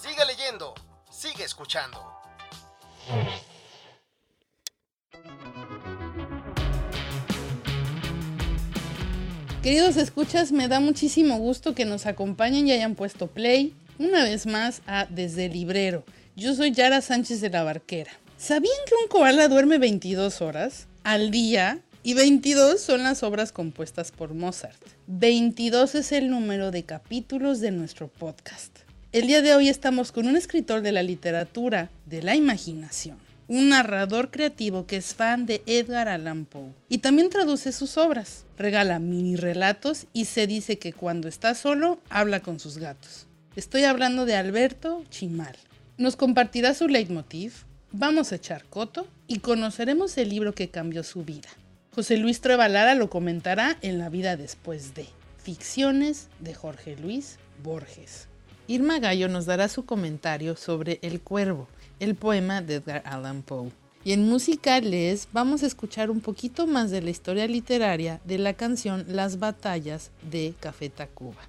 Sigue leyendo, sigue escuchando. Queridos escuchas, me da muchísimo gusto que nos acompañen y hayan puesto play una vez más a Desde el Librero. Yo soy Yara Sánchez de la Barquera. ¿Sabían que un koala duerme 22 horas al día? Y 22 son las obras compuestas por Mozart. 22 es el número de capítulos de nuestro podcast. El día de hoy estamos con un escritor de la literatura, de la imaginación, un narrador creativo que es fan de Edgar Allan Poe y también traduce sus obras. Regala mini relatos y se dice que cuando está solo habla con sus gatos. Estoy hablando de Alberto Chimal. Nos compartirá su leitmotiv, vamos a echar coto y conoceremos el libro que cambió su vida. José Luis Trevalara lo comentará en La vida después de Ficciones de Jorge Luis Borges. Irma Gallo nos dará su comentario sobre El Cuervo, el poema de Edgar Allan Poe. Y en Música Les vamos a escuchar un poquito más de la historia literaria de la canción Las batallas de Café Tacuba.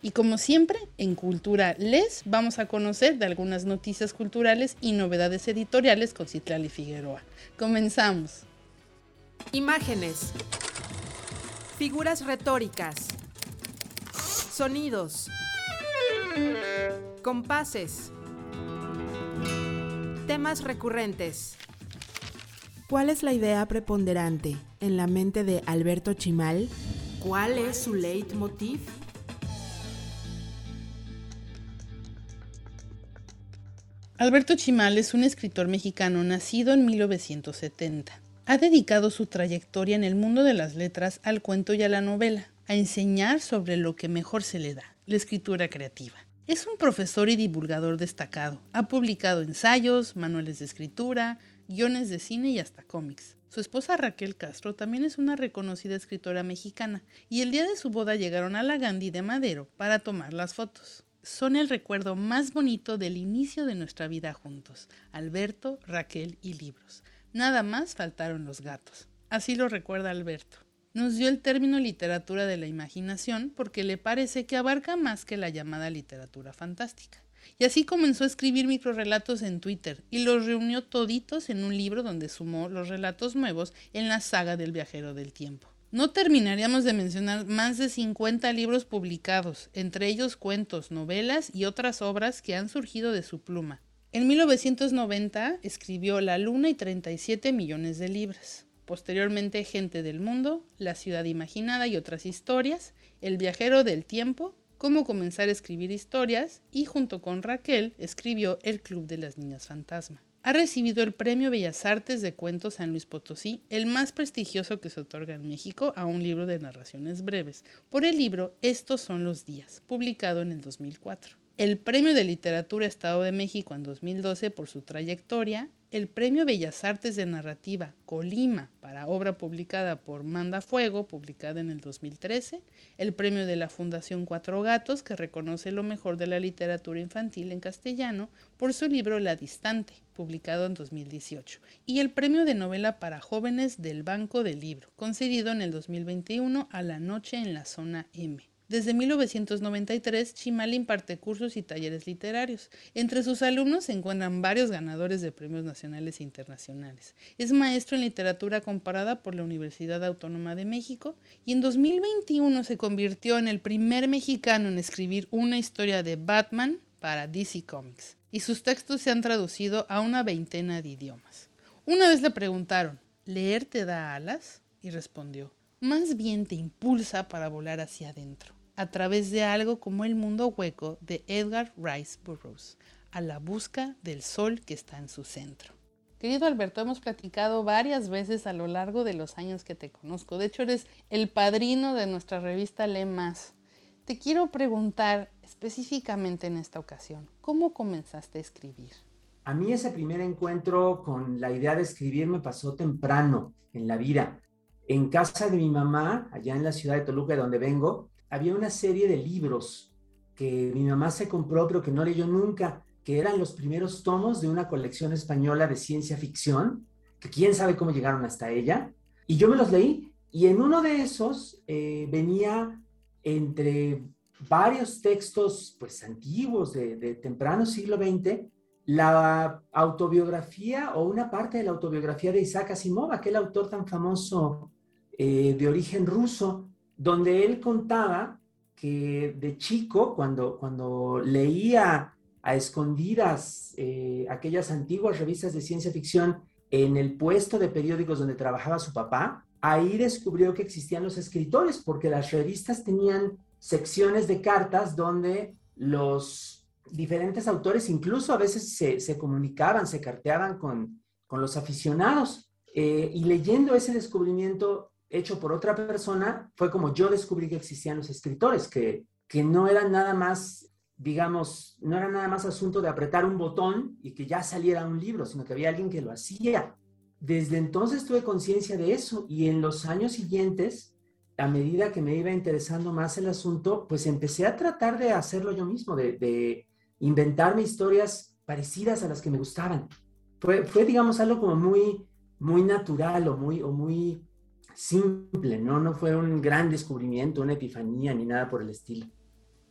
Y como siempre, en Cultura Les vamos a conocer de algunas noticias culturales y novedades editoriales con Citlali Figueroa. Comenzamos. Imágenes. Figuras retóricas. Sonidos. Compases. Temas recurrentes. ¿Cuál es la idea preponderante en la mente de Alberto Chimal? ¿Cuál es su leitmotiv? Alberto Chimal es un escritor mexicano nacido en 1970. Ha dedicado su trayectoria en el mundo de las letras al cuento y a la novela, a enseñar sobre lo que mejor se le da, la escritura creativa. Es un profesor y divulgador destacado. Ha publicado ensayos, manuales de escritura, guiones de cine y hasta cómics. Su esposa Raquel Castro también es una reconocida escritora mexicana y el día de su boda llegaron a la Gandhi de Madero para tomar las fotos. Son el recuerdo más bonito del inicio de nuestra vida juntos, Alberto, Raquel y libros. Nada más faltaron los gatos. Así lo recuerda Alberto. Nos dio el término literatura de la imaginación porque le parece que abarca más que la llamada literatura fantástica. Y así comenzó a escribir microrelatos en Twitter y los reunió toditos en un libro donde sumó los relatos nuevos en la saga del viajero del tiempo. No terminaríamos de mencionar más de 50 libros publicados, entre ellos cuentos, novelas y otras obras que han surgido de su pluma. En 1990 escribió La Luna y 37 millones de libras. Posteriormente Gente del Mundo, La Ciudad Imaginada y otras historias, El Viajero del Tiempo, Cómo comenzar a escribir historias y junto con Raquel escribió El Club de las Niñas Fantasma. Ha recibido el Premio Bellas Artes de Cuentos San Luis Potosí, el más prestigioso que se otorga en México a un libro de narraciones breves, por el libro Estos son los días, publicado en el 2004 el Premio de Literatura Estado de México en 2012 por su trayectoria, el Premio Bellas Artes de Narrativa Colima para obra publicada por Manda Fuego, publicada en el 2013, el Premio de la Fundación Cuatro Gatos, que reconoce lo mejor de la literatura infantil en castellano, por su libro La Distante, publicado en 2018, y el Premio de Novela para Jóvenes del Banco del Libro, concedido en el 2021 a La Noche en la Zona M. Desde 1993, Chimal imparte cursos y talleres literarios. Entre sus alumnos se encuentran varios ganadores de premios nacionales e internacionales. Es maestro en literatura comparada por la Universidad Autónoma de México y en 2021 se convirtió en el primer mexicano en escribir una historia de Batman para DC Comics. Y sus textos se han traducido a una veintena de idiomas. Una vez le preguntaron, ¿leer te da alas? Y respondió, más bien te impulsa para volar hacia adentro, a través de algo como el mundo hueco de Edgar Rice Burroughs, a la busca del sol que está en su centro. Querido Alberto, hemos platicado varias veces a lo largo de los años que te conozco. De hecho, eres el padrino de nuestra revista Le Más. te quiero preguntar específicamente en esta ocasión, ¿cómo comenzaste a escribir? A mí ese primer encuentro con la idea de escribir me pasó temprano en la vida. En casa de mi mamá, allá en la ciudad de Toluca, de donde vengo, había una serie de libros que mi mamá se compró pero que no leyó nunca, que eran los primeros tomos de una colección española de ciencia ficción, que quién sabe cómo llegaron hasta ella. Y yo me los leí y en uno de esos eh, venía entre varios textos pues antiguos de, temprano siglo XX, la autobiografía o una parte de la autobiografía de Isaac Asimov, aquel autor tan famoso eh, de origen ruso, donde él contaba que de chico, cuando, cuando leía a escondidas eh, aquellas antiguas revistas de ciencia ficción en el puesto de periódicos donde trabajaba su papá, ahí descubrió que existían los escritores, porque las revistas tenían secciones de cartas donde los diferentes autores incluso a veces se, comunicaban, se carteaban con, los aficionados. Eh, y leyendo ese descubrimiento hecho por otra persona, fue como yo descubrí que existían los escritores, que, que no eran nada más, digamos, no era nada más asunto de apretar un botón y que ya saliera un libro, sino que había alguien que lo hacía. Desde entonces tuve conciencia de eso y en los años siguientes a medida que me iba interesando más el asunto, pues empecé a tratar de hacerlo yo mismo, de, inventarme historias parecidas a las que me gustaban. Fue, fue, digamos, algo como muy, muy natural o muy, o muy simple, ¿no? No fue un gran descubrimiento, una epifanía ni nada por el estilo.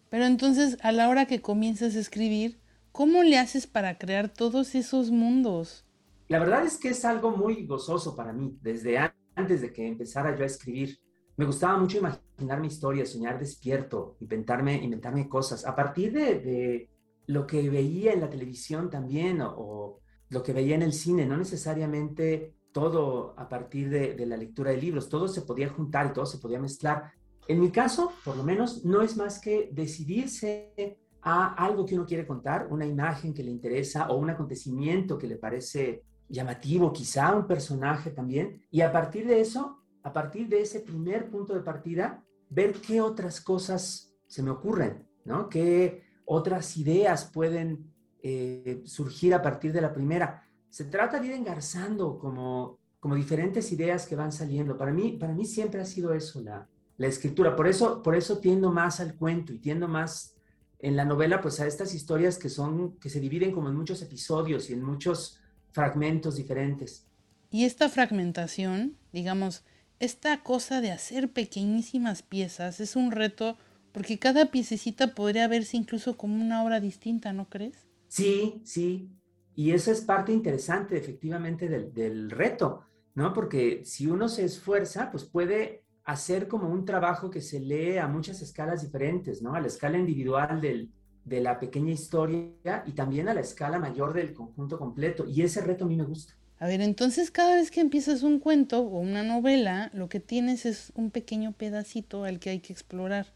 Pero entonces, a la hora que comienzas a escribir, ¿cómo le haces para crear todos esos mundos? La verdad es que es algo muy gozoso para mí, desde antes de que empezara yo a escribir me gustaba mucho imaginar mi historia, soñar despierto, inventarme, inventarme cosas. A partir de, lo que veía en la televisión también o, lo que veía en el cine, no necesariamente todo a partir de, la lectura de libros, todo se podía juntar y todo se podía mezclar. En mi caso, por lo menos, no es más que decidirse a algo que uno quiere contar, una imagen que le interesa o un acontecimiento que le parece llamativo, quizá un personaje también, y a partir de eso a partir de ese primer punto de partida, ver qué otras cosas se me ocurren, ¿no? ¿Qué otras ideas pueden eh, surgir a partir de la primera? Se trata de ir engarzando como, como diferentes ideas que van saliendo. Para mí, para mí siempre ha sido eso, la, la escritura. Por eso, por eso tiendo más al cuento y tiendo más en la novela, pues a estas historias que son, que se dividen como en muchos episodios y en muchos fragmentos diferentes. Y esta fragmentación, digamos, esta cosa de hacer pequeñísimas piezas es un reto porque cada piececita podría verse incluso como una obra distinta, ¿no crees? Sí, sí. Y eso es parte interesante efectivamente del, reto, ¿no? Porque si uno se esfuerza, pues puede hacer como un trabajo que se lee a muchas escalas diferentes, ¿no? A la escala individual de la pequeña historia y también a la escala mayor del conjunto completo. Y ese reto a mí me gusta. A ver, entonces cada vez que empiezas un cuento o una novela, lo que tienes es un pequeño pedacito al que hay que explorar.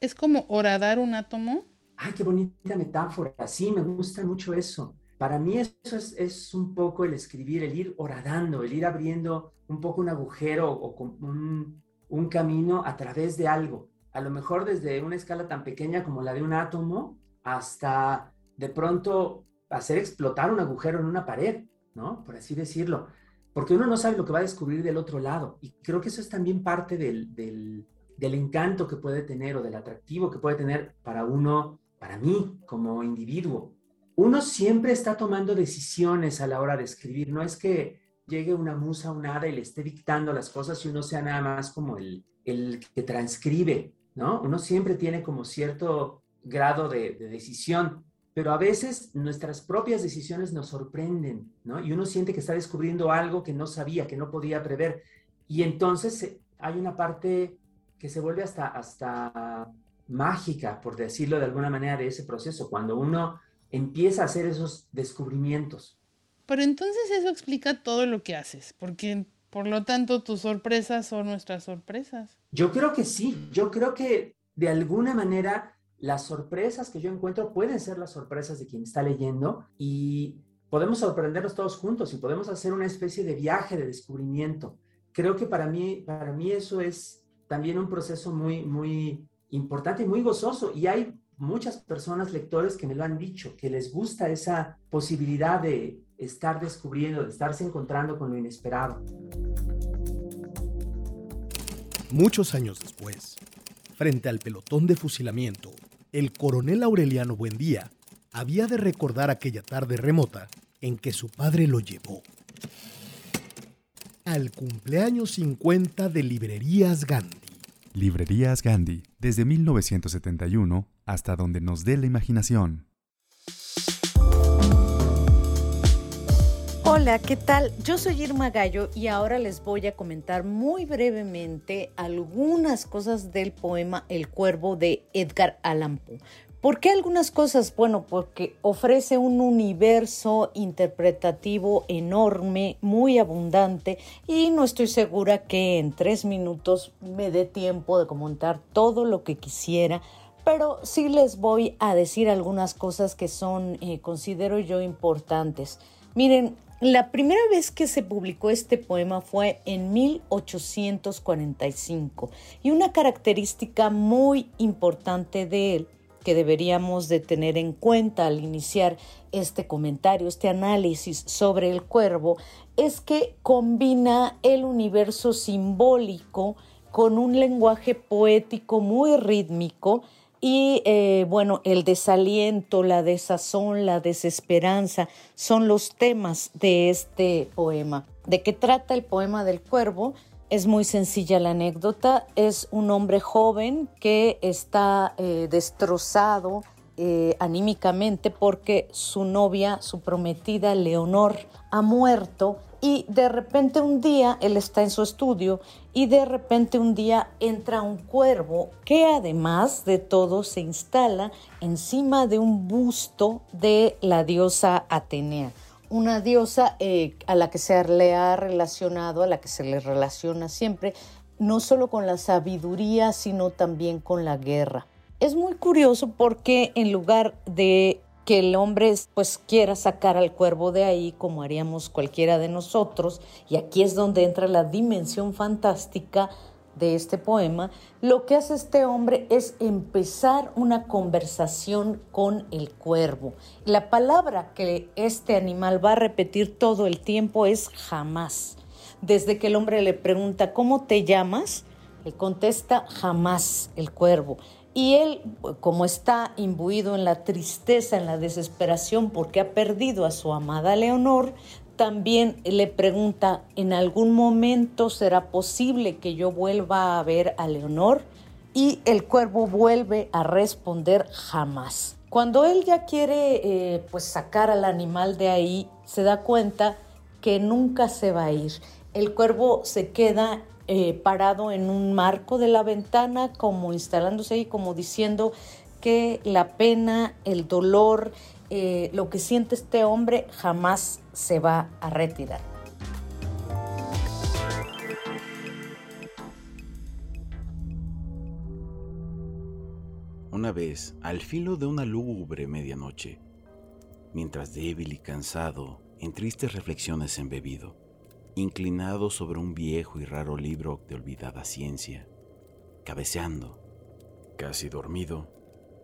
Es como horadar un átomo. Ay, qué bonita metáfora. Sí, me gusta mucho eso. Para mí eso es, un poco el escribir, el ir horadando, el ir abriendo un poco un agujero o un, camino a través de algo. A lo mejor desde una escala tan pequeña como la de un átomo hasta de pronto hacer explotar un agujero en una pared ¿no? Por así decirlo. Porque uno no sabe lo que va a descubrir del otro lado. Y creo que eso es también parte del, encanto que puede tener o del atractivo que puede tener para uno, para mí como individuo. Uno siempre está tomando decisiones a la hora de escribir. No es que llegue una musa, un hada y le esté dictando las cosas y uno sea nada más como el, el que transcribe, ¿no? Uno siempre tiene como cierto grado de, de decisión pero a veces nuestras propias decisiones nos sorprenden, ¿no? Y uno siente que está descubriendo algo que no sabía, que no podía prever. Y entonces eh, hay una parte que se vuelve hasta, hasta mágica, por decirlo de alguna manera, de ese proceso, cuando uno empieza a hacer esos descubrimientos. Pero entonces eso explica todo lo que haces, porque por lo tanto tus sorpresas son nuestras sorpresas. Yo creo que sí, yo creo que de alguna manera las sorpresas que yo encuentro pueden ser las sorpresas de quien está leyendo y podemos sorprendernos todos juntos y podemos hacer una especie de viaje de descubrimiento. Creo que para mí, para mí eso es también un proceso muy, muy importante y muy gozoso. Y hay muchas personas lectores que me lo han dicho, que les gusta esa posibilidad de estar descubriendo, de estarse encontrando con lo inesperado. Muchos años después, frente al pelotón de fusilamiento, el coronel Aureliano Buendía había de recordar aquella tarde remota en que su padre lo llevó al cumpleaños 50 de Librerías Gandhi. Librerías Gandhi, desde 1971 hasta donde nos dé la imaginación. Hola, ¿qué tal? Yo soy Irma Gallo y ahora les voy a comentar muy brevemente algunas cosas del poema El Cuervo de Edgar Allan Poe. ¿Por qué algunas cosas? Bueno, porque ofrece un universo interpretativo enorme, muy abundante, y no estoy segura que en tres minutos me dé tiempo de comentar todo lo que quisiera, pero sí les voy a decir algunas cosas que son, eh, considero yo, importantes. Miren, la primera vez que se publicó este poema fue en 1845 y una característica muy importante de él que deberíamos de tener en cuenta al iniciar este comentario, este análisis sobre el cuervo, es que combina el universo simbólico con un lenguaje poético muy rítmico y eh, bueno, el desaliento, la desazón, la desesperanza son los temas de este poema. ¿De qué trata el poema del cuervo? Es muy sencilla la anécdota. Es un hombre joven que está eh, destrozado eh, anímicamente porque su novia, su prometida Leonor, ha muerto y de repente un día él está en su estudio y de repente un día entra un cuervo que además de todo se instala encima de un busto de la diosa Atenea una diosa eh, a la que se le ha relacionado, a la que se le relaciona siempre, no solo con la sabiduría, sino también con la guerra. Es muy curioso porque en lugar de que el hombre pues quiera sacar al cuervo de ahí como haríamos cualquiera de nosotros, y aquí es donde entra la dimensión fantástica de este poema, lo que hace este hombre es empezar una conversación con el cuervo. La palabra que este animal va a repetir todo el tiempo es jamás. Desde que el hombre le pregunta, ¿cómo te llamas? Le contesta jamás el cuervo. Y él, como está imbuido en la tristeza, en la desesperación porque ha perdido a su amada Leonor, también le pregunta, ¿en algún momento será posible que yo vuelva a ver a Leonor? Y el cuervo vuelve a responder jamás. Cuando él ya quiere eh, pues sacar al animal de ahí, se da cuenta que nunca se va a ir. El cuervo se queda eh, parado en un marco de la ventana, como instalándose ahí, como diciendo que la pena, el dolor, eh, lo que siente este hombre jamás se va a retirar. Una vez, al filo de una lúgubre medianoche, mientras débil y cansado, en tristes reflexiones embebido, inclinado sobre un viejo y raro libro de olvidada ciencia, cabeceando, casi dormido,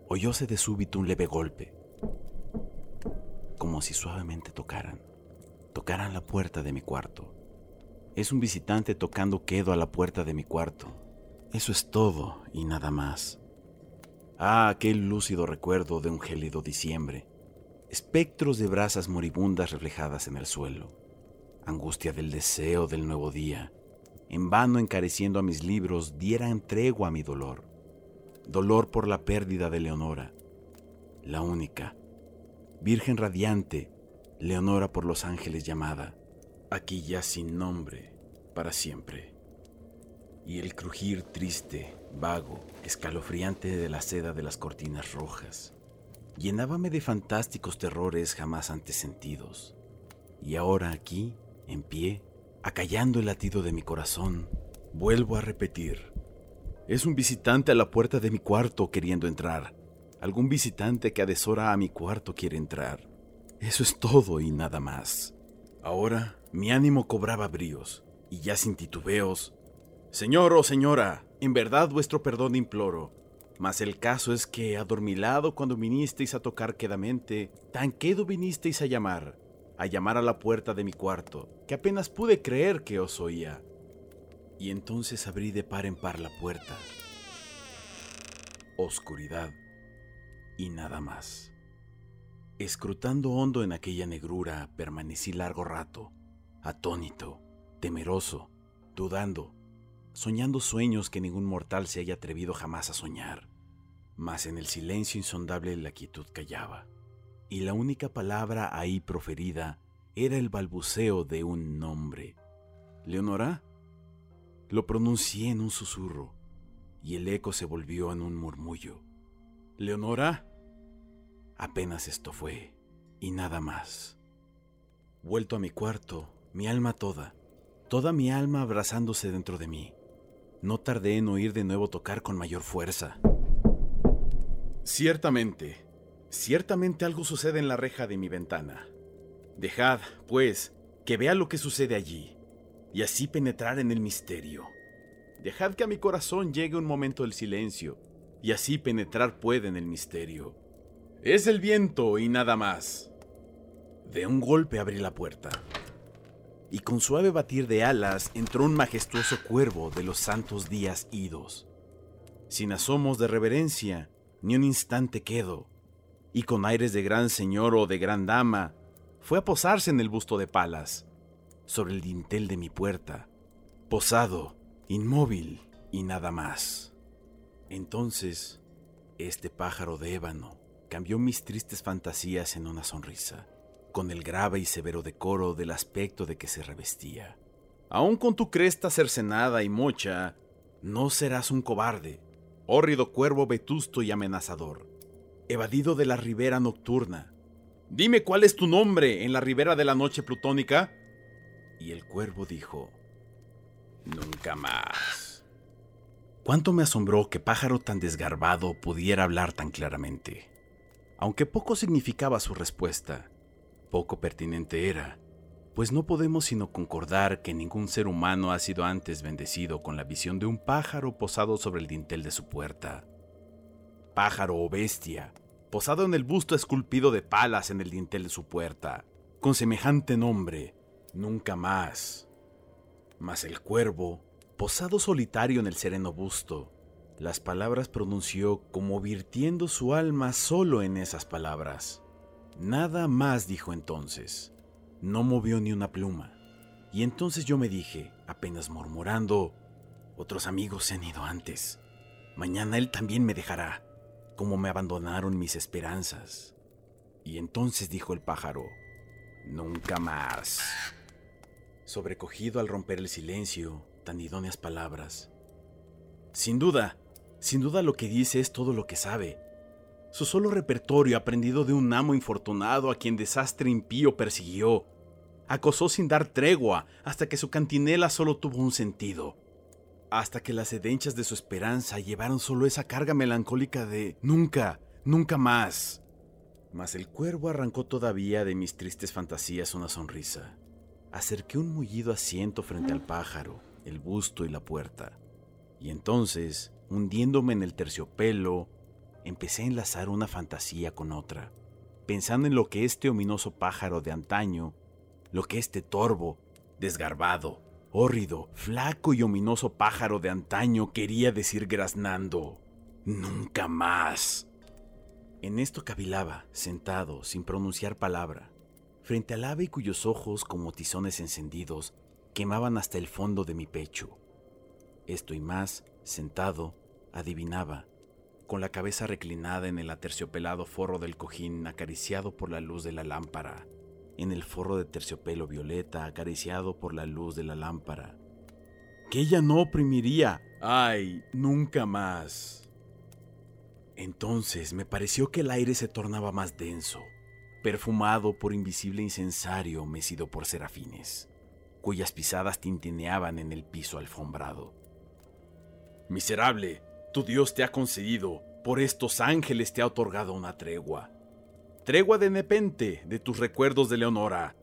oyóse de súbito un leve golpe como si suavemente tocaran, tocaran la puerta de mi cuarto. Es un visitante tocando quedo a la puerta de mi cuarto. Eso es todo y nada más. Ah, aquel lúcido recuerdo de un gélido diciembre. Espectros de brasas moribundas reflejadas en el suelo. Angustia del deseo del nuevo día. En vano encareciendo a mis libros dieran tregua a mi dolor. Dolor por la pérdida de Leonora. La única, Virgen radiante, Leonora por los ángeles llamada, aquí ya sin nombre, para siempre. Y el crujir triste, vago, escalofriante de la seda de las cortinas rojas, llenábame de fantásticos terrores jamás antes sentidos. Y ahora aquí, en pie, acallando el latido de mi corazón, vuelvo a repetir. Es un visitante a la puerta de mi cuarto queriendo entrar Algún visitante que a deshora a mi cuarto quiere entrar. Eso es todo y nada más. Ahora mi ánimo cobraba bríos, y ya sin titubeos. Señor o señora, en verdad vuestro perdón imploro. Mas el caso es que, adormilado cuando vinisteis a tocar quedamente, tan quedo vinisteis a llamar, a llamar a la puerta de mi cuarto, que apenas pude creer que os oía. Y entonces abrí de par en par la puerta. Oscuridad y nada más. Escrutando hondo en aquella negrura, permanecí largo rato, atónito, temeroso, dudando, soñando sueños que ningún mortal se haya atrevido jamás a soñar. Mas en el silencio insondable la quietud callaba, y la única palabra ahí proferida era el balbuceo de un nombre. ¿Leonora? Lo pronuncié en un susurro, y el eco se volvió en un murmullo. ¿Leonora? Apenas esto fue, y nada más. Vuelto a mi cuarto, mi alma toda, toda mi alma abrazándose dentro de mí. No tardé en oír de nuevo tocar con mayor fuerza. Ciertamente, ciertamente algo sucede en la reja de mi ventana. Dejad, pues, que vea lo que sucede allí, y así penetrar en el misterio. Dejad que a mi corazón llegue un momento del silencio, y así penetrar puede en el misterio. Es el viento y nada más. De un golpe abrí la puerta. Y con suave batir de alas entró un majestuoso cuervo de los santos días idos. Sin asomos de reverencia, ni un instante quedo, y con aires de gran señor o de gran dama, fue a posarse en el busto de Palas, sobre el dintel de mi puerta, posado, inmóvil y nada más. Entonces, este pájaro de ébano, cambió mis tristes fantasías en una sonrisa, con el grave y severo decoro del aspecto de que se revestía. Aún con tu cresta cercenada y mocha, no serás un cobarde, hórrido cuervo vetusto y amenazador, evadido de la ribera nocturna. Dime cuál es tu nombre en la ribera de la noche plutónica. Y el cuervo dijo, Nunca más. Cuánto me asombró que pájaro tan desgarbado pudiera hablar tan claramente. Aunque poco significaba su respuesta, poco pertinente era, pues no podemos sino concordar que ningún ser humano ha sido antes bendecido con la visión de un pájaro posado sobre el dintel de su puerta. Pájaro o bestia, posado en el busto esculpido de palas en el dintel de su puerta, con semejante nombre, nunca más. Mas el cuervo, posado solitario en el sereno busto, las palabras pronunció como virtiendo su alma solo en esas palabras. Nada más dijo entonces. No movió ni una pluma. Y entonces yo me dije, apenas murmurando, otros amigos se han ido antes. Mañana él también me dejará, como me abandonaron mis esperanzas. Y entonces dijo el pájaro, nunca más. Sobrecogido al romper el silencio, tan idóneas palabras. Sin duda, sin duda lo que dice es todo lo que sabe. Su solo repertorio aprendido de un amo infortunado a quien desastre impío persiguió. Acosó sin dar tregua hasta que su cantinela solo tuvo un sentido. Hasta que las edenchas de su esperanza llevaron solo esa carga melancólica de nunca, nunca más. Mas el cuervo arrancó todavía de mis tristes fantasías una sonrisa. Acerqué un mullido asiento frente al pájaro, el busto y la puerta. Y entonces, hundiéndome en el terciopelo, empecé a enlazar una fantasía con otra, pensando en lo que este ominoso pájaro de antaño, lo que este torvo, desgarbado, hórrido, flaco y ominoso pájaro de antaño quería decir graznando. Nunca más. En esto cavilaba, sentado, sin pronunciar palabra, frente al ave cuyos ojos, como tizones encendidos, quemaban hasta el fondo de mi pecho. Esto y más, sentado, adivinaba, con la cabeza reclinada en el aterciopelado forro del cojín acariciado por la luz de la lámpara, en el forro de terciopelo violeta acariciado por la luz de la lámpara. Que ella no oprimiría, ay, nunca más. Entonces me pareció que el aire se tornaba más denso, perfumado por invisible incensario mecido por serafines, cuyas pisadas tintineaban en el piso alfombrado. Miserable, tu Dios te ha concedido, por estos ángeles te ha otorgado una tregua. Tregua de nepente de tus recuerdos de Leonora.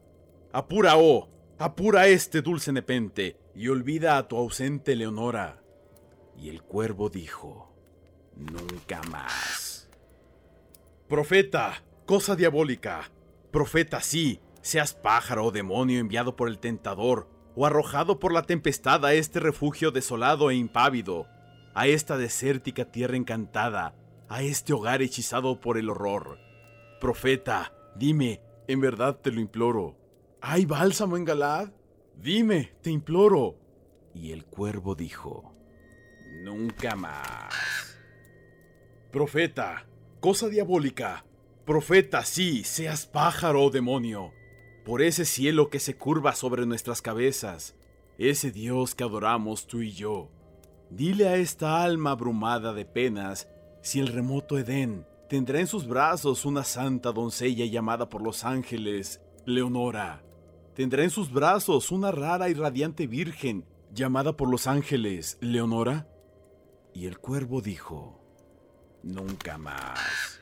Apura, oh, apura este dulce nepente y olvida a tu ausente Leonora. Y el cuervo dijo, Nunca más. Profeta, cosa diabólica. Profeta, sí, seas pájaro o demonio enviado por el tentador, o arrojado por la tempestad a este refugio desolado e impávido, a esta desértica tierra encantada, a este hogar hechizado por el horror. Profeta, dime, en verdad te lo imploro. ¿Hay bálsamo en Galad? Dime, te imploro. Y el cuervo dijo, Nunca más. Profeta, cosa diabólica. Profeta, sí, seas pájaro o demonio. Por ese cielo que se curva sobre nuestras cabezas, ese Dios que adoramos tú y yo. Dile a esta alma abrumada de penas si el remoto Edén tendrá en sus brazos una santa doncella llamada por los ángeles Leonora. Tendrá en sus brazos una rara y radiante virgen llamada por los ángeles Leonora. Y el cuervo dijo, Nunca más.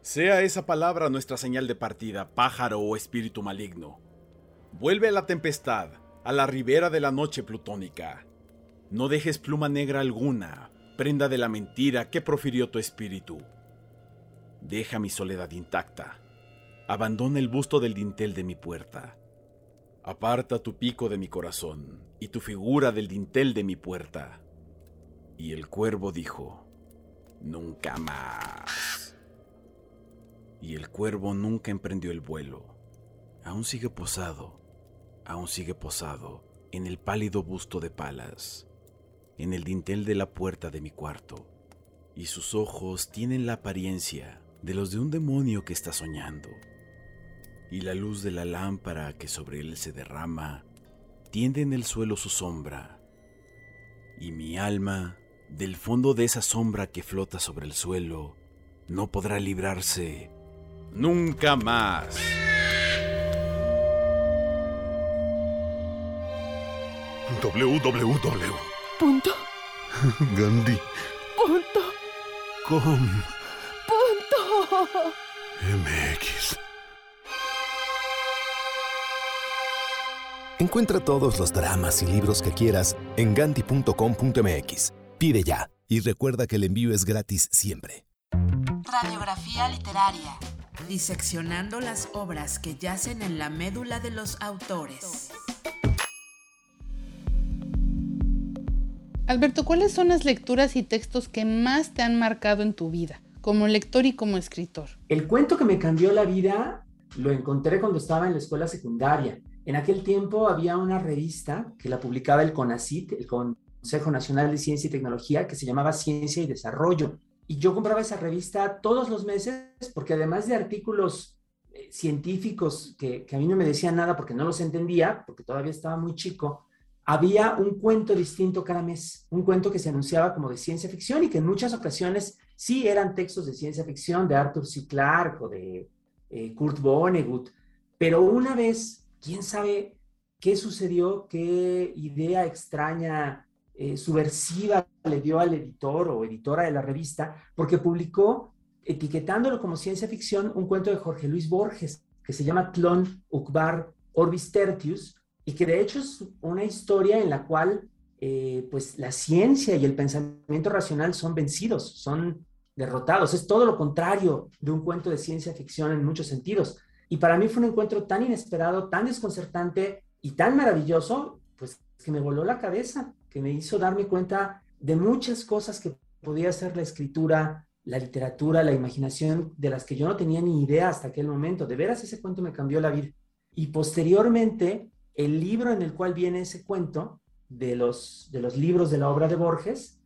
Sea esa palabra nuestra señal de partida, pájaro o espíritu maligno. Vuelve a la tempestad, a la ribera de la noche plutónica. No dejes pluma negra alguna, prenda de la mentira que profirió tu espíritu. Deja mi soledad intacta. Abandona el busto del dintel de mi puerta. Aparta tu pico de mi corazón y tu figura del dintel de mi puerta. Y el cuervo dijo, Nunca más. Y el cuervo nunca emprendió el vuelo. Aún sigue posado, aún sigue posado en el pálido busto de Palas, en el dintel de la puerta de mi cuarto, y sus ojos tienen la apariencia de los de un demonio que está soñando. Y la luz de la lámpara que sobre él se derrama tiende en el suelo su sombra, y mi alma del fondo de esa sombra que flota sobre el suelo, no podrá librarse nunca más. www. Punto. Gandhi. Punto. Com. MX. Encuentra todos los dramas y libros que quieras en gandhi.com.mx. Pide ya y recuerda que el envío es gratis siempre. Radiografía literaria. Diseccionando las obras que yacen en la médula de los autores. Alberto, ¿cuáles son las lecturas y textos que más te han marcado en tu vida, como lector y como escritor? El cuento que me cambió la vida lo encontré cuando estaba en la escuela secundaria. En aquel tiempo había una revista que la publicaba el CONACIT, el Consejo Nacional de Ciencia y Tecnología, que se llamaba Ciencia y Desarrollo. Y yo compraba esa revista todos los meses porque además de artículos eh, científicos que, que, a mí no me decían nada porque no los entendía, porque todavía estaba muy chico, había un cuento distinto cada mes, un cuento que se anunciaba como de ciencia ficción y que en muchas ocasiones sí eran textos de ciencia ficción de Arthur C. Clarke o de eh, Kurt Vonnegut, pero una vez, quién sabe qué sucedió, qué idea extraña, eh, subversiva le dio al editor o editora de la revista, porque publicó, etiquetándolo como ciencia ficción, un cuento de Jorge Luis Borges que se llama Tlon Ukbar Orbis Tertius, y que de hecho es una historia en la cual eh, pues la ciencia y el pensamiento racional son vencidos, son derrotados. Es todo lo contrario de un cuento de ciencia ficción en muchos sentidos. Y para mí fue un encuentro tan inesperado, tan desconcertante y tan maravilloso, pues que me voló la cabeza, que me hizo darme cuenta de muchas cosas que podía ser la escritura, la literatura, la imaginación, de las que yo no tenía ni idea hasta aquel momento. De veras ese cuento me cambió la vida. Y posteriormente el libro en el cual viene ese cuento de los, de los libros de la obra de Borges,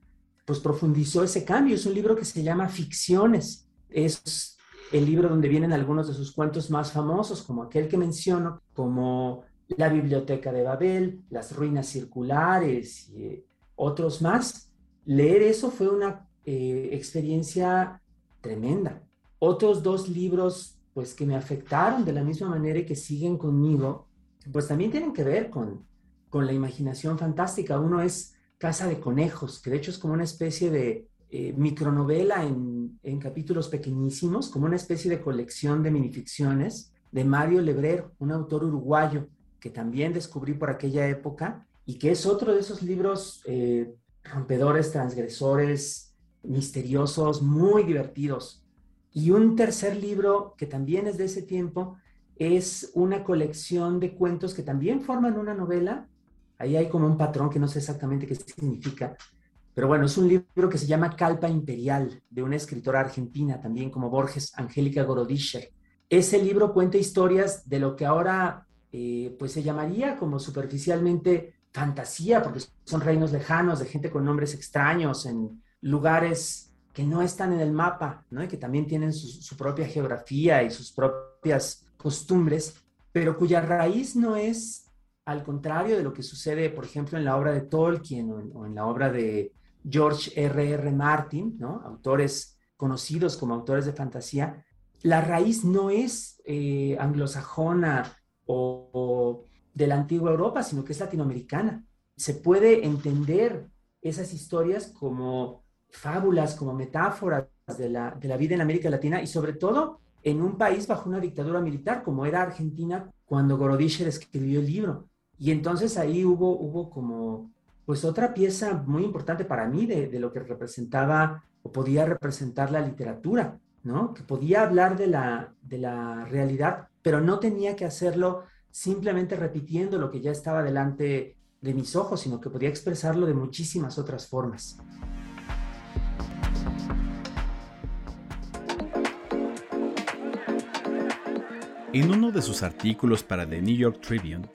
pues profundizó ese cambio. Es un libro que se llama Ficciones. Es el libro donde vienen algunos de sus cuentos más famosos, como aquel que menciono, como La Biblioteca de Babel, Las Ruinas Circulares y eh, otros más. Leer eso fue una eh, experiencia tremenda. Otros dos libros, pues que me afectaron de la misma manera y que siguen conmigo, pues también tienen que ver con, con la imaginación fantástica. Uno es Casa de Conejos, que de hecho es como una especie de eh, micronovela en, capítulos pequeñísimos, como una especie de colección de minificciones de Mario Lebrero, un autor uruguayo que también descubrí por aquella época y que es otro de esos libros eh, rompedores, transgresores, misteriosos, muy divertidos. Y un tercer libro que también es de ese tiempo es una colección de cuentos que también forman una novela. Ahí hay como un patrón que no sé exactamente qué significa, pero bueno, es un libro que se llama Calpa Imperial, de una escritora argentina, también como Borges, Angélica Gorodischer. Ese libro cuenta historias de lo que ahora eh, pues se llamaría como superficialmente fantasía, porque son reinos lejanos de gente con nombres extraños en lugares que no están en el mapa, ¿no? y que también tienen su, su propia geografía y sus propias costumbres, pero cuya raíz no es al contrario de lo que sucede, por ejemplo, en la obra de Tolkien o en, la obra de George R. R. Martin, autores conocidos como autores de fantasía, la raíz no es eh, anglosajona o, o, de la antigua Europa, sino que es latinoamericana. Se puede entender esas historias como fábulas, como metáforas de la, de la vida en América Latina y sobre todo en un país bajo una dictadura militar como era Argentina cuando Gorodischer escribió el libro. Y entonces ahí hubo, hubo como pues otra pieza muy importante para mí de, de, lo que representaba o podía representar la literatura, ¿no? Que podía hablar de la, de la realidad, pero no tenía que hacerlo simplemente repitiendo lo que ya estaba delante de mis ojos, sino que podía expresarlo de muchísimas otras formas. En uno de sus artículos para The New York Tribune,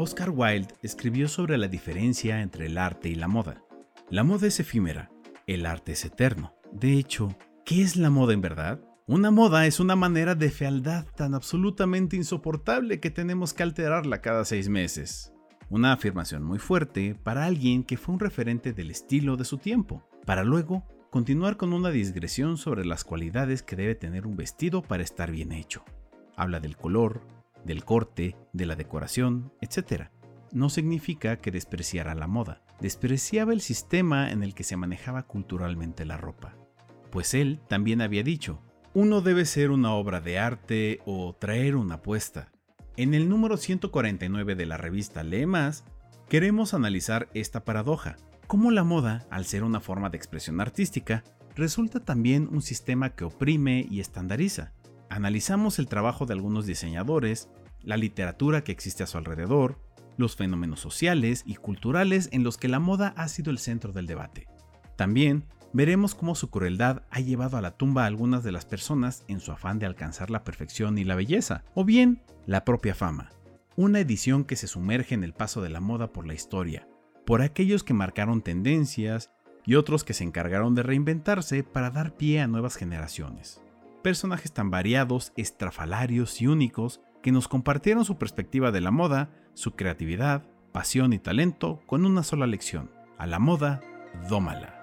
Oscar Wilde escribió sobre la diferencia entre el arte y la moda. La moda es efímera, el arte es eterno. De hecho, ¿qué es la moda en verdad? Una moda es una manera de fealdad tan absolutamente insoportable que tenemos que alterarla cada seis meses. Una afirmación muy fuerte para alguien que fue un referente del estilo de su tiempo, para luego continuar con una digresión sobre las cualidades que debe tener un vestido para estar bien hecho. Habla del color, del corte, de la decoración, etc. No significa que despreciara la moda, despreciaba el sistema en el que se manejaba culturalmente la ropa. Pues él también había dicho, uno debe ser una obra de arte o traer una apuesta. En el número 149 de la revista Lee Más, queremos analizar esta paradoja, cómo la moda, al ser una forma de expresión artística, resulta también un sistema que oprime y estandariza. Analizamos el trabajo de algunos diseñadores, la literatura que existe a su alrededor, los fenómenos sociales y culturales en los que la moda ha sido el centro del debate. También veremos cómo su crueldad ha llevado a la tumba a algunas de las personas en su afán de alcanzar la perfección y la belleza, o bien la propia fama. Una edición que se sumerge en el paso de la moda por la historia, por aquellos que marcaron tendencias y otros que se encargaron de reinventarse para dar pie a nuevas generaciones. Personajes tan variados, estrafalarios y únicos que nos compartieron su perspectiva de la moda, su creatividad, pasión y talento con una sola lección. A la moda, dómala.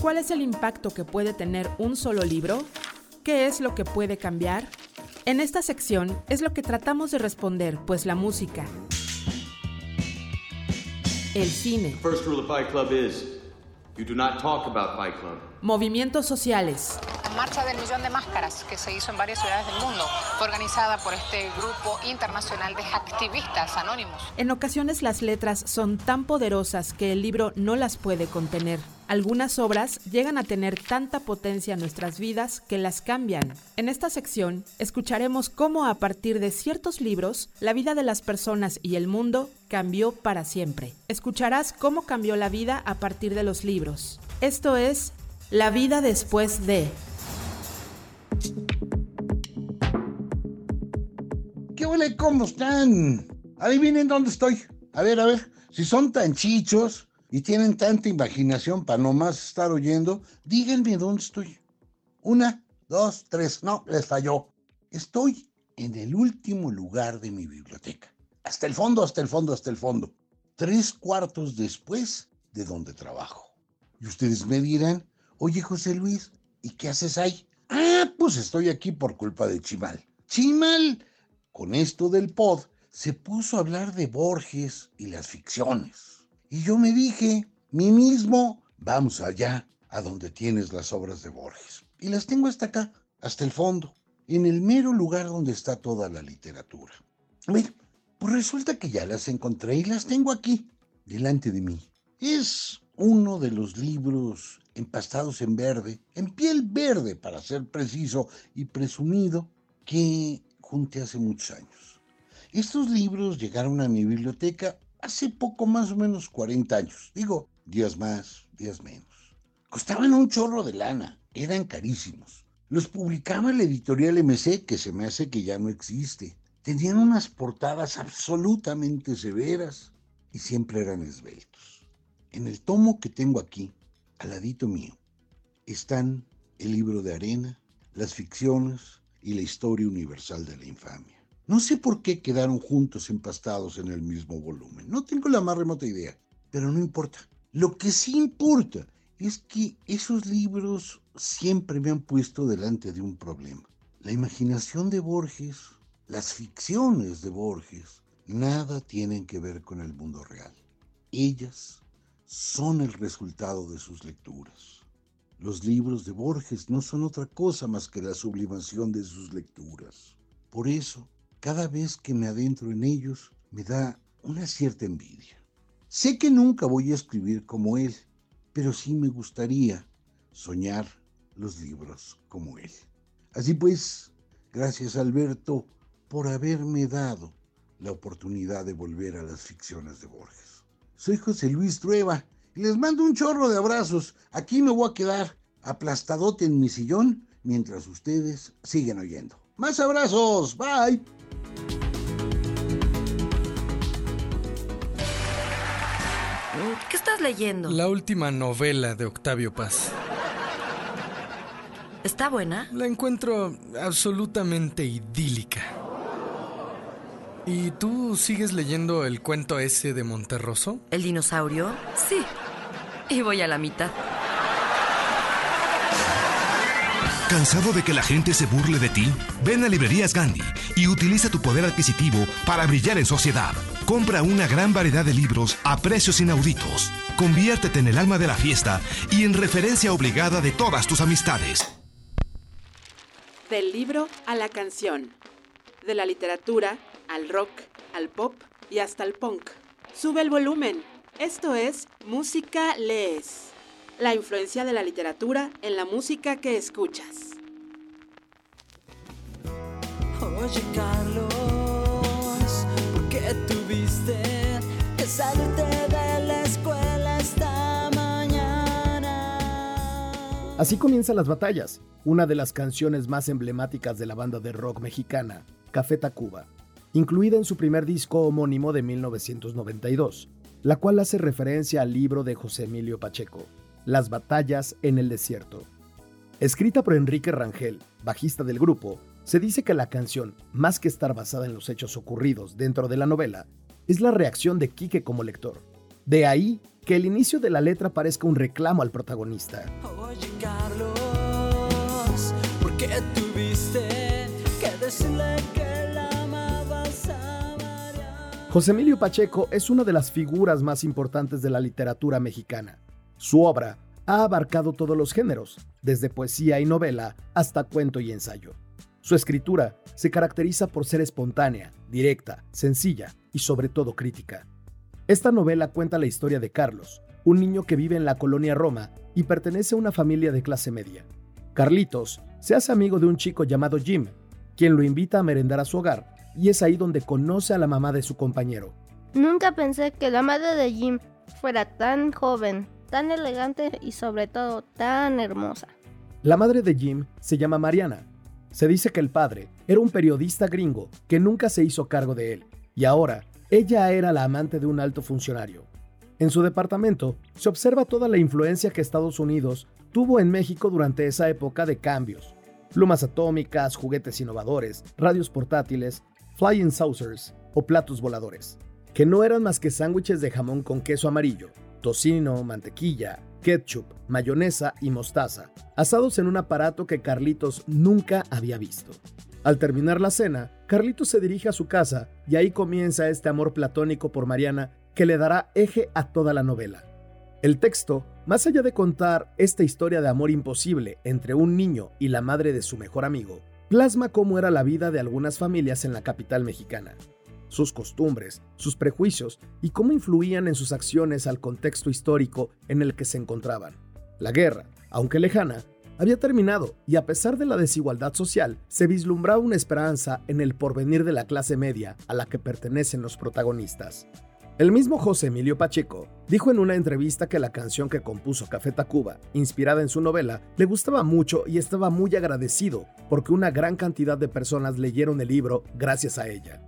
¿Cuál es el impacto que puede tener un solo libro? ¿Qué es lo que puede cambiar? En esta sección es lo que tratamos de responder, pues la música, el cine, movimientos sociales, la marcha del millón de máscaras que se hizo en varias ciudades del mundo fue organizada por este grupo internacional de activistas anónimos. En ocasiones las letras son tan poderosas que el libro no las puede contener. Algunas obras llegan a tener tanta potencia en nuestras vidas que las cambian. En esta sección escucharemos cómo a partir de ciertos libros la vida de las personas y el mundo cambió para siempre. Escucharás cómo cambió la vida a partir de los libros. Esto es La vida después de... ¿Qué huele? ¿Cómo están? Adivinen dónde estoy. A ver, a ver, si son tan chichos y tienen tanta imaginación para nomás estar oyendo, díganme dónde estoy. Una, dos, tres. No, les falló. Estoy en el último lugar de mi biblioteca. Hasta el fondo, hasta el fondo, hasta el fondo. Tres cuartos después de donde trabajo. Y ustedes me dirán, oye José Luis, ¿y qué haces ahí? Ah, pues estoy aquí por culpa de Chimal. Chimal, con esto del pod, se puso a hablar de Borges y las ficciones. Y yo me dije, mí mismo, vamos allá, a donde tienes las obras de Borges. Y las tengo hasta acá, hasta el fondo, en el mero lugar donde está toda la literatura. Mira, pues resulta que ya las encontré y las tengo aquí. delante de mí. Es uno de los libros empastados en verde, en piel verde para ser preciso y presumido, que junté hace muchos años. Estos libros llegaron a mi biblioteca hace poco más o menos 40 años. Digo, días más, días menos. Costaban un chorro de lana, eran carísimos. Los publicaba la editorial MC, que se me hace que ya no existe. Tenían unas portadas absolutamente severas y siempre eran esbeltos. En el tomo que tengo aquí, al ladito mío, están el libro de arena, las ficciones y la historia universal de la infamia. No sé por qué quedaron juntos empastados en el mismo volumen. No tengo la más remota idea, pero no importa. Lo que sí importa es que esos libros siempre me han puesto delante de un problema. La imaginación de Borges, las ficciones de Borges, nada tienen que ver con el mundo real. Ellas son el resultado de sus lecturas. Los libros de Borges no son otra cosa más que la sublimación de sus lecturas. Por eso, cada vez que me adentro en ellos, me da una cierta envidia. Sé que nunca voy a escribir como él, pero sí me gustaría soñar los libros como él. Así pues, gracias Alberto por haberme dado la oportunidad de volver a las ficciones de Borges. Soy José Luis Trueba y les mando un chorro de abrazos. Aquí me voy a quedar aplastadote en mi sillón mientras ustedes siguen oyendo. Más abrazos, bye. Leyendo? La última novela de Octavio Paz. ¿Está buena? La encuentro absolutamente idílica. ¿Y tú sigues leyendo el cuento ese de Monterroso? ¿El dinosaurio? Sí. Y voy a la mitad. ¿Cansado de que la gente se burle de ti? Ven a Librerías Gandhi y utiliza tu poder adquisitivo para brillar en sociedad. Compra una gran variedad de libros a precios inauditos. Conviértete en el alma de la fiesta y en referencia obligada de todas tus amistades. Del libro a la canción. De la literatura al rock, al pop y hasta al punk. Sube el volumen. Esto es Música Lees. La influencia de la literatura en la música que escuchas. Oye Carlos, ¿por qué que de la escuela mañana? Así comienzan las batallas, una de las canciones más emblemáticas de la banda de rock mexicana, Café Tacuba, incluida en su primer disco homónimo de 1992, la cual hace referencia al libro de José Emilio Pacheco, Las batallas en el desierto. Escrita por Enrique Rangel, bajista del grupo, se dice que la canción, más que estar basada en los hechos ocurridos dentro de la novela, es la reacción de Quique como lector. De ahí que el inicio de la letra parezca un reclamo al protagonista. Oye Carlos, ¿por qué tuviste que decirle que la amabas a María? José Emilio Pacheco es una de las figuras más importantes de la literatura mexicana. Su obra ha abarcado todos los géneros, desde poesía y novela hasta cuento y ensayo. Su escritura se caracteriza por ser espontánea, directa, sencilla y sobre todo crítica. Esta novela cuenta la historia de Carlos, un niño que vive en la colonia Roma y pertenece a una familia de clase media. Carlitos se hace amigo de un chico llamado Jim, quien lo invita a merendar a su hogar, y es ahí donde conoce a la mamá de su compañero. Nunca pensé que la madre de Jim fuera tan joven, tan elegante y sobre todo tan hermosa. La madre de Jim se llama Mariana. Se dice que el padre era un periodista gringo que nunca se hizo cargo de él, y ahora ella era la amante de un alto funcionario. En su departamento se observa toda la influencia que Estados Unidos tuvo en México durante esa época de cambios. Plumas atómicas, juguetes innovadores, radios portátiles, flying saucers o platos voladores, que no eran más que sándwiches de jamón con queso amarillo, tocino, mantequilla, ketchup, mayonesa y mostaza, asados en un aparato que Carlitos nunca había visto. Al terminar la cena, Carlitos se dirige a su casa y ahí comienza este amor platónico por Mariana que le dará eje a toda la novela. El texto, más allá de contar esta historia de amor imposible entre un niño y la madre de su mejor amigo, plasma cómo era la vida de algunas familias en la capital mexicana. Sus costumbres, sus prejuicios y cómo influían en sus acciones al contexto histórico en el que se encontraban. La guerra, aunque lejana, había terminado y a pesar de la desigualdad social, se vislumbraba una esperanza en el porvenir de la clase media a la que pertenecen los protagonistas. El mismo José Emilio Pacheco dijo en una entrevista que la canción que compuso Café Tacuba, inspirada en su novela, le gustaba mucho y estaba muy agradecido porque una gran cantidad de personas leyeron el libro gracias a ella.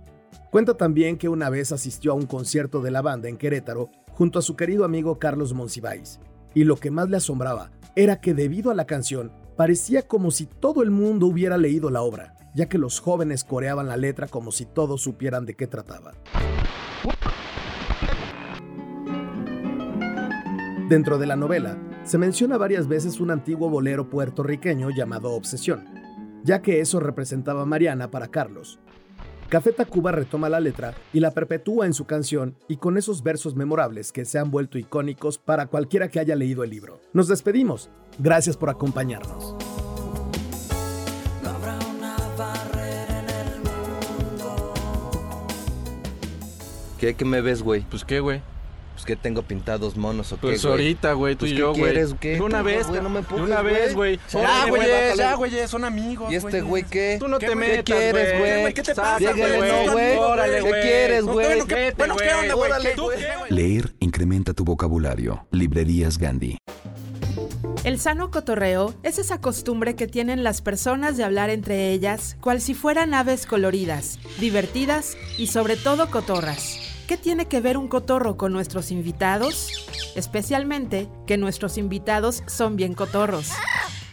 Cuenta también que una vez asistió a un concierto de la banda en Querétaro junto a su querido amigo Carlos Monsiváis, y lo que más le asombraba era que debido a la canción parecía como si todo el mundo hubiera leído la obra, ya que los jóvenes coreaban la letra como si todos supieran de qué trataba. Dentro de la novela, se menciona varias veces un antiguo bolero puertorriqueño llamado Obsesión, ya que eso representaba a Mariana para Carlos. Café Tacuba retoma la letra y la perpetúa en su canción y con esos versos memorables que se han vuelto icónicos para cualquiera que haya leído el libro. Nos despedimos. Gracias por acompañarnos. ¿Qué, ¿Qué me ves, güey? Pues qué, güey. Pues que tengo pintados monos o qué, Pues ahorita, güey, tú Pues, y ¿qué yo, güey. quieres, qué? Una Tú, vez, güey, no me una vez, güey. Ya, Órale, güey, ya, güey, son amigos, ¿Y este güey qué? Tú no ¿Qué te metas, ¿Qué quieres, güey? ¿Qué te pasa, güey? no, güey. Órale, ¿Qué quieres, güey? bueno, ¿qué- bueno, ¿qué onda? Órale, ¿Tú güey? Leer incrementa tu vocabulario. Librerías Gandhi. El sano cotorreo es esa costumbre que tienen las personas de hablar entre ellas, cual si fueran aves coloridas, divertidas y sobre todo cotorras. ¿Qué tiene que ver un cotorro con nuestros invitados? Especialmente que nuestros invitados son bien cotorros.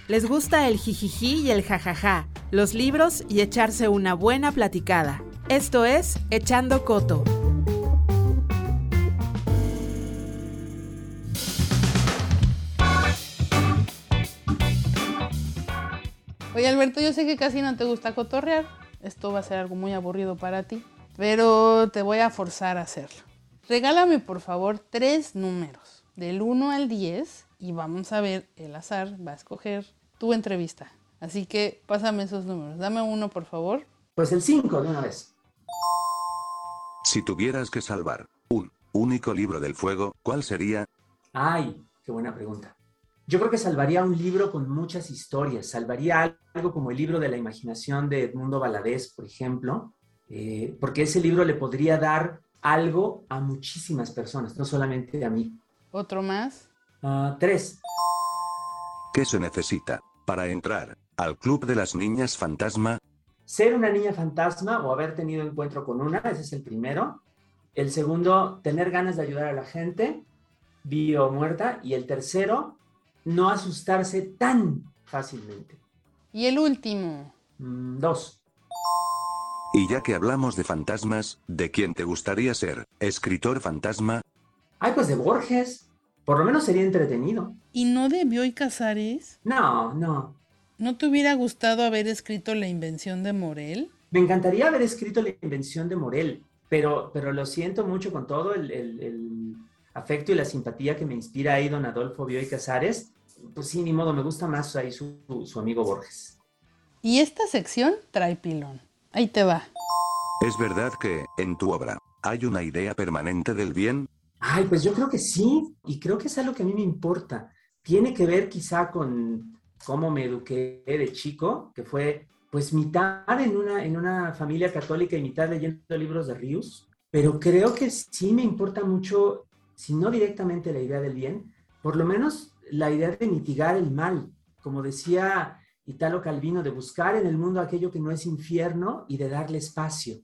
Les gusta el jijiji y el jajaja, los libros y echarse una buena platicada. Esto es Echando Coto. Oye Alberto, yo sé que casi no te gusta cotorrear. Esto va a ser algo muy aburrido para ti, pero te voy a forzar a hacerlo. Regálame por favor tres números, del 1 al 10, y vamos a ver, el azar va a escoger tu entrevista. Así que pásame esos números. Dame uno por favor. Pues el 5 de una vez. Si tuvieras que salvar un único libro del fuego, ¿cuál sería? Ay, qué buena pregunta. Yo creo que salvaría un libro con muchas historias. Salvaría algo como el libro de la imaginación de Edmundo Valadez, por ejemplo, eh, porque ese libro le podría dar algo a muchísimas personas, no solamente a mí. Otro más. Ah, tres. ¿Qué se necesita para entrar al Club de las Niñas Fantasma? Ser una niña fantasma o haber tenido encuentro con una, ese es el primero. El segundo, tener ganas de ayudar a la gente, viva o muerta. Y el tercero, no asustarse tan fácilmente. Y el último. Mm, dos. Y ya que hablamos de fantasmas, ¿de quién te gustaría ser? ¿Escritor fantasma? Ay, pues de Borges. Por lo menos sería entretenido. ¿Y no de Bioy Casares? No, no. ¿No te hubiera gustado haber escrito La invención de Morel? Me encantaría haber escrito La invención de Morel, pero, pero lo siento mucho con todo el, el- el afecto y la simpatía que me inspira ahí don Adolfo Bioy Casares. Pues sí, ni modo, me gusta más ahí su, su amigo Borges. Y esta sección trae pilón. Ahí te va. ¿Es verdad que, en tu obra, hay una idea permanente del bien? Ay, pues yo creo que sí, y creo que es algo que a mí me importa. Tiene que ver quizá con cómo me eduqué de chico, que fue pues mitad en una, en una familia católica y mitad leyendo libros de Rius, pero creo que sí me importa mucho, si no directamente la idea del bien, por lo menos la idea de mitigar el mal, como decía Italo Calvino, de buscar en el mundo aquello que no es infierno y de darle espacio.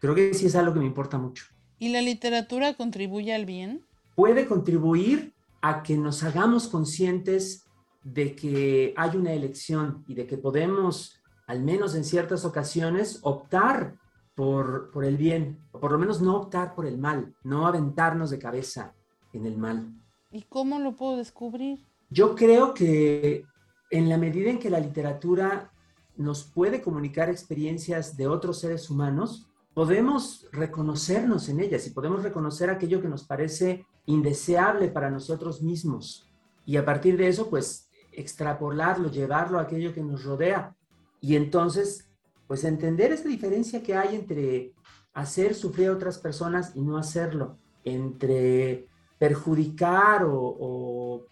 Creo que sí es algo que me importa mucho. ¿Y la literatura contribuye al bien? puede contribuir a que nos hagamos conscientes de que hay una elección y de que podemos, al menos en ciertas ocasiones, optar por, por el bien, o por lo menos no optar por el mal, no aventarnos de cabeza en el mal. ¿Y cómo lo puedo descubrir? Yo creo que en la medida en que la literatura nos puede comunicar experiencias de otros seres humanos, podemos reconocernos en ellas y podemos reconocer aquello que nos parece indeseable para nosotros mismos. Y a partir de eso, pues extrapolarlo, llevarlo a aquello que nos rodea. Y entonces, pues entender esa diferencia que hay entre hacer sufrir a otras personas y no hacerlo, entre perjudicar o, o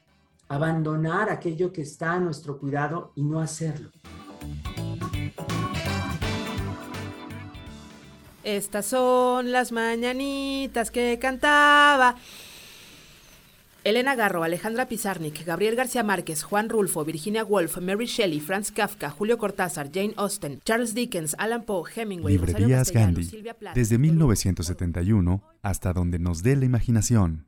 abandonar aquello que está a nuestro cuidado y no hacerlo. Estas son las mañanitas que cantaba. Elena Garro, Alejandra Pizarnik, Gabriel García Márquez, Juan Rulfo, Virginia Woolf, Mary Shelley, Franz Kafka, Julio Cortázar, Jane Austen, Charles Dickens, Alan Poe, Hemingway, Librerías Gandhi, Silvia Plath, desde 1971 hasta donde nos dé la imaginación.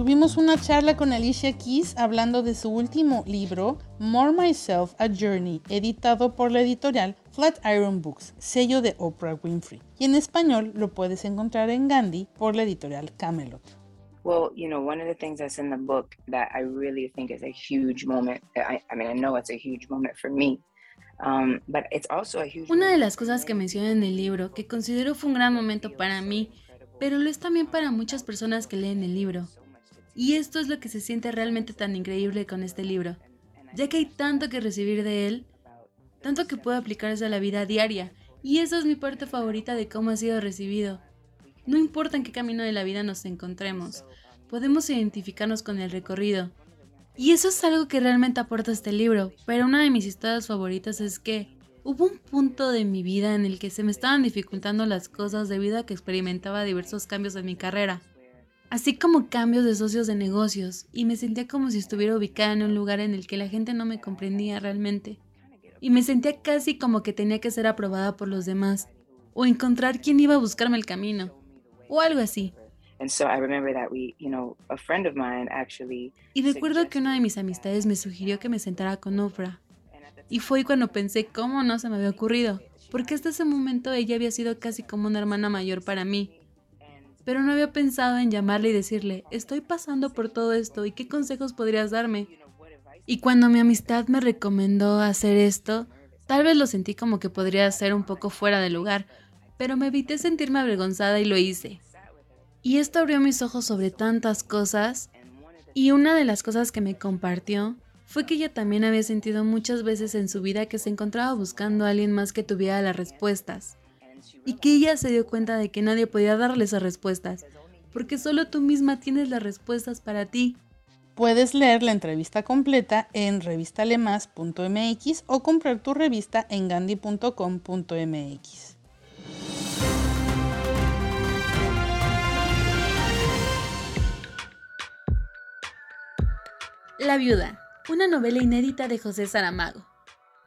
Tuvimos una charla con Alicia Keys hablando de su último libro, More Myself, A Journey, editado por la editorial Flatiron Books, sello de Oprah Winfrey. Y en español lo puedes encontrar en Gandhi por la editorial Camelot. Well, you know, one of the things that's in the book that I really think is a huge moment. I, I mean, I know it's a huge moment for me, um, but it's also a huge. Una de las cosas que menciona en el libro, que considero fue un gran momento para mí, pero lo es también para muchas personas que leen el libro. Y esto es lo que se siente realmente tan increíble con este libro, ya que hay tanto que recibir de él, tanto que puede aplicarse a la vida diaria, y eso es mi parte favorita de cómo ha sido recibido. No importa en qué camino de la vida nos encontremos, podemos identificarnos con el recorrido. Y eso es algo que realmente aporta este libro, pero una de mis historias favoritas es que hubo un punto de mi vida en el que se me estaban dificultando las cosas debido a que experimentaba diversos cambios en mi carrera así como cambios de socios de negocios, y me sentía como si estuviera ubicada en un lugar en el que la gente no me comprendía realmente. Y me sentía casi como que tenía que ser aprobada por los demás, o encontrar quién iba a buscarme el camino, o algo así. Y recuerdo que una de mis amistades me sugirió que me sentara con Oprah. Y fue cuando pensé cómo no se me había ocurrido, porque hasta ese momento ella había sido casi como una hermana mayor para mí pero no había pensado en llamarle y decirle, estoy pasando por todo esto y qué consejos podrías darme. Y cuando mi amistad me recomendó hacer esto, tal vez lo sentí como que podría ser un poco fuera de lugar, pero me evité sentirme avergonzada y lo hice. Y esto abrió mis ojos sobre tantas cosas, y una de las cosas que me compartió fue que ella también había sentido muchas veces en su vida que se encontraba buscando a alguien más que tuviera las respuestas y que ella se dio cuenta de que nadie podía darle esas respuestas, porque solo tú misma tienes las respuestas para ti. Puedes leer la entrevista completa en revistalemas.mx o comprar tu revista en gandhi.com.mx. La viuda, una novela inédita de José Saramago.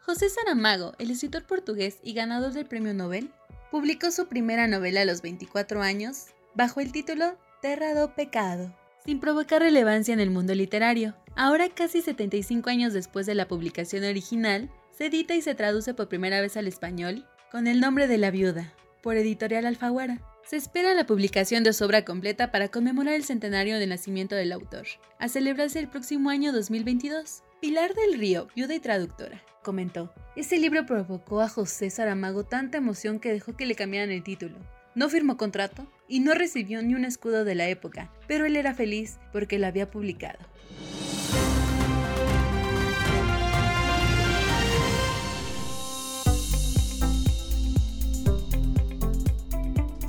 José Saramago, el escritor portugués y ganador del Premio Nobel, publicó su primera novela a los 24 años bajo el título Terra do Pecado, sin provocar relevancia en el mundo literario. Ahora, casi 75 años después de la publicación original, se edita y se traduce por primera vez al español con el nombre de La Viuda, por Editorial Alfaguara. Se espera la publicación de su obra completa para conmemorar el centenario del nacimiento del autor, a celebrarse el próximo año 2022. Pilar del Río, viuda y traductora, comentó, ese libro provocó a José Saramago tanta emoción que dejó que le cambiaran el título. No firmó contrato y no recibió ni un escudo de la época, pero él era feliz porque lo había publicado.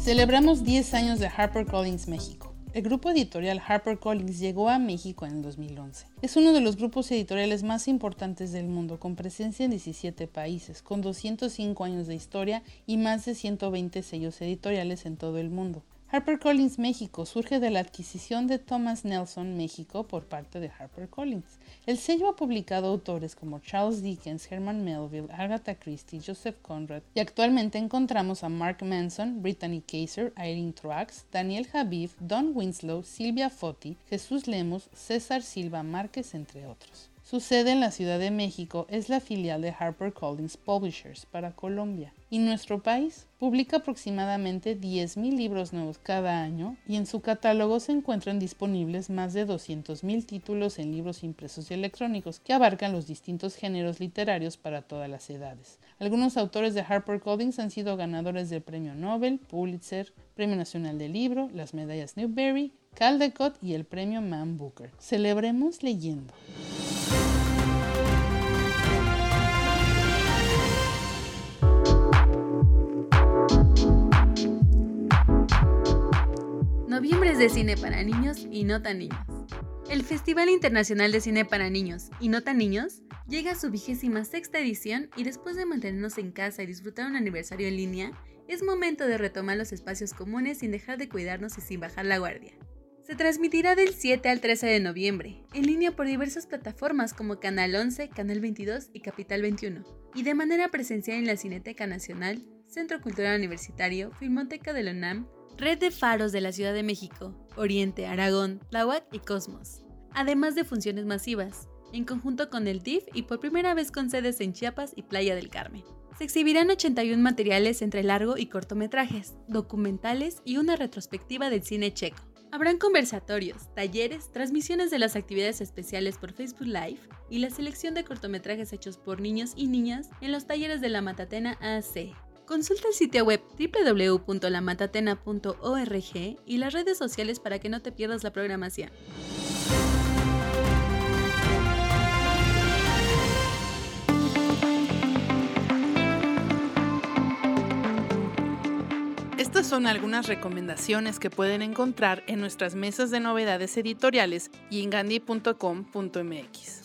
Celebramos 10 años de HarperCollins México. El grupo editorial HarperCollins llegó a México en 2011. Es uno de los grupos editoriales más importantes del mundo, con presencia en 17 países, con 205 años de historia y más de 120 sellos editoriales en todo el mundo. HarperCollins México surge de la adquisición de Thomas Nelson México por parte de HarperCollins. El sello ha publicado autores como Charles Dickens, Herman Melville, Agatha Christie, Joseph Conrad y actualmente encontramos a Mark Manson, Brittany Kaiser, Irene Truax, Daniel Habib, Don Winslow, Silvia Foti, Jesús Lemos, César Silva Márquez, entre otros. Su sede en la Ciudad de México es la filial de HarperCollins Publishers para Colombia y nuestro país publica aproximadamente 10.000 libros nuevos cada año y en su catálogo se encuentran disponibles más de 200.000 títulos en libros impresos y electrónicos que abarcan los distintos géneros literarios para todas las edades. Algunos autores de HarperCollins han sido ganadores del Premio Nobel, Pulitzer, Premio Nacional del Libro, las medallas Newbery, Caldecott y el Premio Man Booker. Celebremos leyendo. Noviembre es de cine para niños y no tan niños. El Festival Internacional de Cine para Niños y no tan niños llega a su vigésima sexta edición y después de mantenernos en casa y disfrutar un aniversario en línea, es momento de retomar los espacios comunes sin dejar de cuidarnos y sin bajar la guardia. Se transmitirá del 7 al 13 de noviembre, en línea por diversas plataformas como Canal 11, Canal 22 y Capital 21, y de manera presencial en la Cineteca Nacional, Centro Cultural Universitario, Filmoteca de la UNAM, Red de Faros de la Ciudad de México, Oriente, Aragón, Tláhuac y Cosmos, además de funciones masivas, en conjunto con el DIF y por primera vez con sedes en Chiapas y Playa del Carmen. Se exhibirán 81 materiales entre largo y cortometrajes, documentales y una retrospectiva del cine checo. Habrán conversatorios, talleres, transmisiones de las actividades especiales por Facebook Live y la selección de cortometrajes hechos por niños y niñas en los talleres de la Matatena AC. Consulta el sitio web www.lamatatena.org y las redes sociales para que no te pierdas la programación. Estas son algunas recomendaciones que pueden encontrar en nuestras mesas de novedades editoriales y en gandhi.com.mx.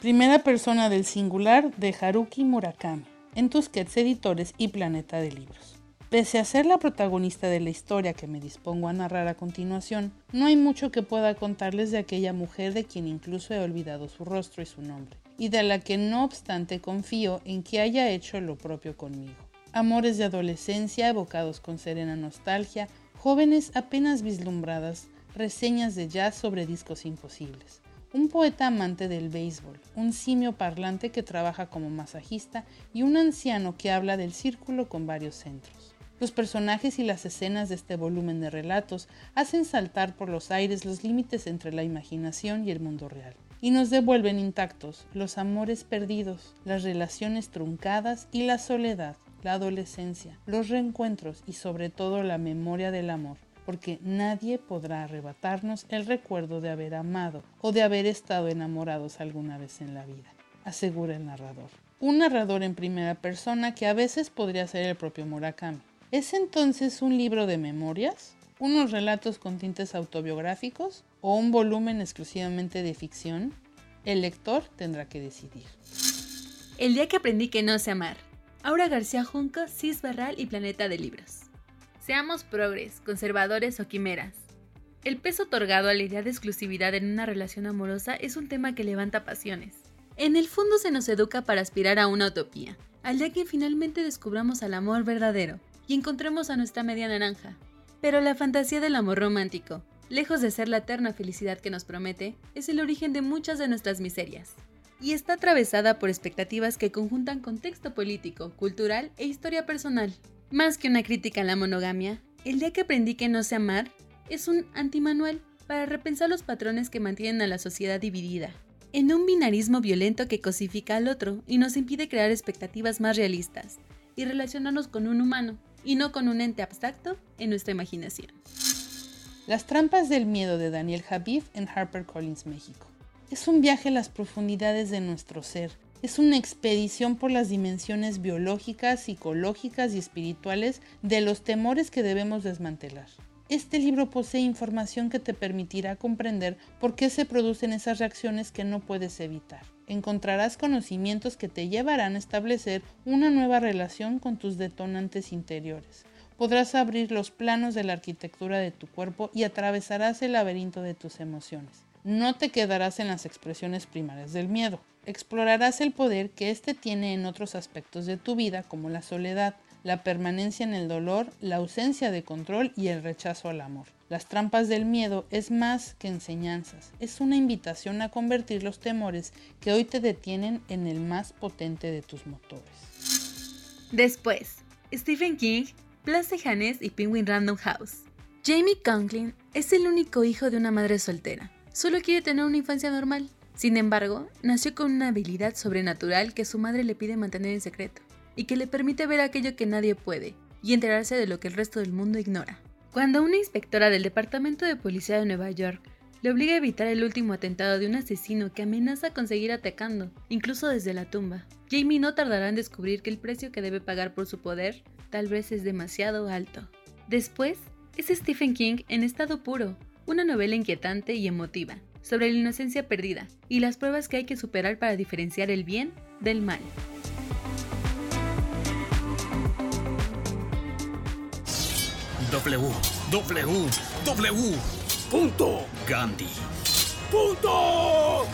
Primera persona del singular de Haruki Murakami, en Tusquets Editores y Planeta de Libros. Pese a ser la protagonista de la historia que me dispongo a narrar a continuación, no hay mucho que pueda contarles de aquella mujer de quien incluso he olvidado su rostro y su nombre, y de la que no obstante confío en que haya hecho lo propio conmigo amores de adolescencia evocados con serena nostalgia, jóvenes apenas vislumbradas, reseñas de jazz sobre discos imposibles. Un poeta amante del béisbol, un simio parlante que trabaja como masajista y un anciano que habla del círculo con varios centros. Los personajes y las escenas de este volumen de relatos hacen saltar por los aires los límites entre la imaginación y el mundo real y nos devuelven intactos los amores perdidos, las relaciones truncadas y la soledad, la adolescencia, los reencuentros y sobre todo la memoria del amor, porque nadie podrá arrebatarnos el recuerdo de haber amado o de haber estado enamorados alguna vez en la vida, asegura el narrador. Un narrador en primera persona que a veces podría ser el propio Murakami. ¿Es entonces un libro de memorias? ¿Unos relatos con tintes autobiográficos? ¿O un volumen exclusivamente de ficción? El lector tendrá que decidir. El día que aprendí que no sé amar, Aura García Junco, Cis Barral y Planeta de Libros. Seamos progres, conservadores o quimeras. El peso otorgado a la idea de exclusividad en una relación amorosa es un tema que levanta pasiones. En el fondo se nos educa para aspirar a una utopía, al día que finalmente descubramos al amor verdadero y encontremos a nuestra media naranja. Pero la fantasía del amor romántico, lejos de ser la eterna felicidad que nos promete, es el origen de muchas de nuestras miserias y está atravesada por expectativas que conjuntan contexto político, cultural e historia personal. Más que una crítica a la monogamia, el día que aprendí que no sé amar es un antimanual para repensar los patrones que mantienen a la sociedad dividida, en un binarismo violento que cosifica al otro y nos impide crear expectativas más realistas y relacionarnos con un humano y no con un ente abstracto en nuestra imaginación. Las trampas del miedo de Daniel Habib en HarperCollins México. Es un viaje a las profundidades de nuestro ser. Es una expedición por las dimensiones biológicas, psicológicas y espirituales de los temores que debemos desmantelar. Este libro posee información que te permitirá comprender por qué se producen esas reacciones que no puedes evitar. Encontrarás conocimientos que te llevarán a establecer una nueva relación con tus detonantes interiores. Podrás abrir los planos de la arquitectura de tu cuerpo y atravesarás el laberinto de tus emociones. No te quedarás en las expresiones primarias del miedo. Explorarás el poder que éste tiene en otros aspectos de tu vida, como la soledad, la permanencia en el dolor, la ausencia de control y el rechazo al amor. Las trampas del miedo es más que enseñanzas, es una invitación a convertir los temores que hoy te detienen en el más potente de tus motores. Después, Stephen King, Blas de Hannes y Penguin Random House. Jamie Conklin es el único hijo de una madre soltera. Solo quiere tener una infancia normal. Sin embargo, nació con una habilidad sobrenatural que su madre le pide mantener en secreto y que le permite ver aquello que nadie puede y enterarse de lo que el resto del mundo ignora. Cuando una inspectora del Departamento de Policía de Nueva York le obliga a evitar el último atentado de un asesino que amenaza con seguir atacando, incluso desde la tumba, Jamie no tardará en descubrir que el precio que debe pagar por su poder tal vez es demasiado alto. Después, es Stephen King en estado puro, una novela inquietante y emotiva, sobre la inocencia perdida y las pruebas que hay que superar para diferenciar el bien del mal. Gandhi. Punto.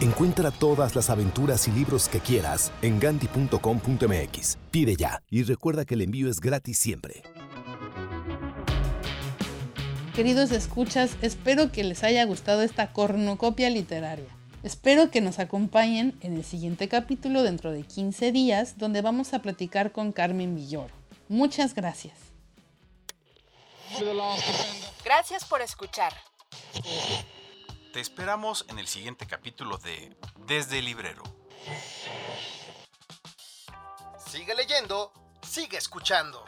Encuentra todas las aventuras y libros que quieras en ganti.com.mx. Pide ya y recuerda que el envío es gratis siempre. Queridos escuchas, espero que les haya gustado esta cornucopia literaria. Espero que nos acompañen en el siguiente capítulo dentro de 15 días, donde vamos a platicar con Carmen Villoro. Muchas gracias. Gracias por escuchar. Te esperamos en el siguiente capítulo de Desde el Librero. Sigue leyendo, sigue escuchando.